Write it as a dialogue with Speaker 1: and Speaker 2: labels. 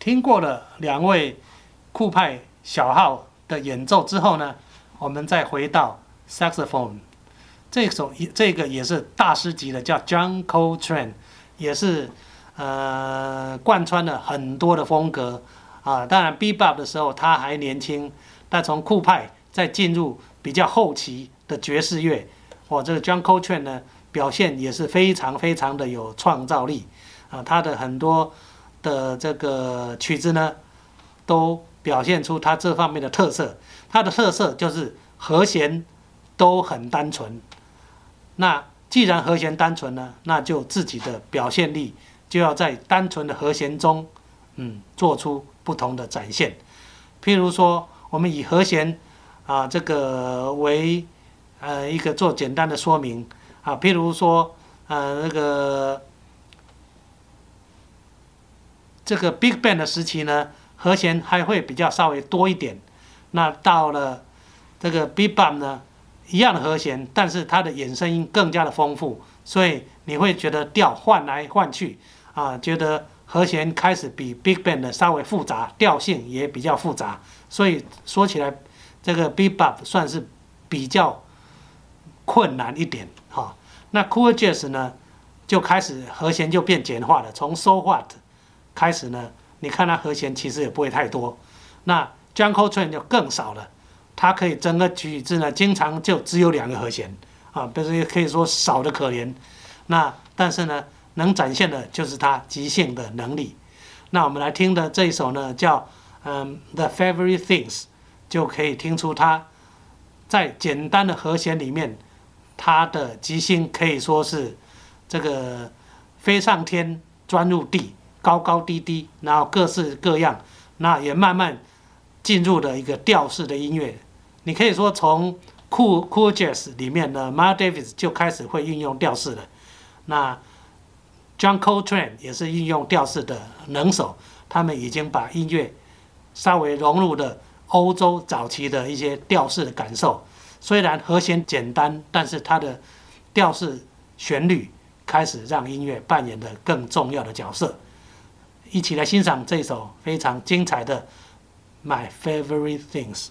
Speaker 1: 听过了两位酷派小号的演奏之后呢，我们再回到 saxophone 这首，这个也是大师级的，叫 John Coltrane，也是呃贯穿了很多的风格啊。当然 Bebop 的时候他还年轻，但从酷派再进入比较后期的爵士乐，我，这个 John Coltrane 呢表现也是非常非常的有创造力啊，他的很多。的这个曲子呢，都表现出它这方面的特色。它的特色就是和弦都很单纯。那既然和弦单纯呢，那就自己的表现力就要在单纯的和弦中，嗯，做出不同的展现。譬如说，我们以和弦啊这个为呃一个做简单的说明啊，譬如说呃那个。这个 Big Band 的时期呢，和弦还会比较稍微多一点。那到了这个 Bebop 呢，一样的和弦，但是它的衍生音更加的丰富，所以你会觉得调换来换去啊，觉得和弦开始比 Big Band 的稍微复杂，调性也比较复杂。所以说起来，这个 Bebop 算是比较困难一点哈。那 Cool Jazz 呢，就开始和弦就变简化了，从 So What。开始呢，你看它和弦其实也不会太多，那 John Coltrane 就更少了，它可以整个曲子呢，经常就只有两个和弦啊，不是可以说少的可怜。那但是呢，能展现的就是它即兴的能力。那我们来听的这一首呢，叫嗯 The Favorite Things，就可以听出它在简单的和弦里面，它的即兴可以说是这个飞上天，钻入地。高高低低，然后各式各样，那也慢慢进入了一个调式的音乐。你可以说从酷酷 jazz 里面呢，Miles Davis 就开始会运用调式了。那 John Coltrane 也是运用调式的能手，他们已经把音乐稍微融入了欧洲早期的一些调式的感受。虽然和弦简单，但是它的调式旋律开始让音乐扮演的更重要的角色。一起来欣赏这首非常精彩的《My Favorite Things》。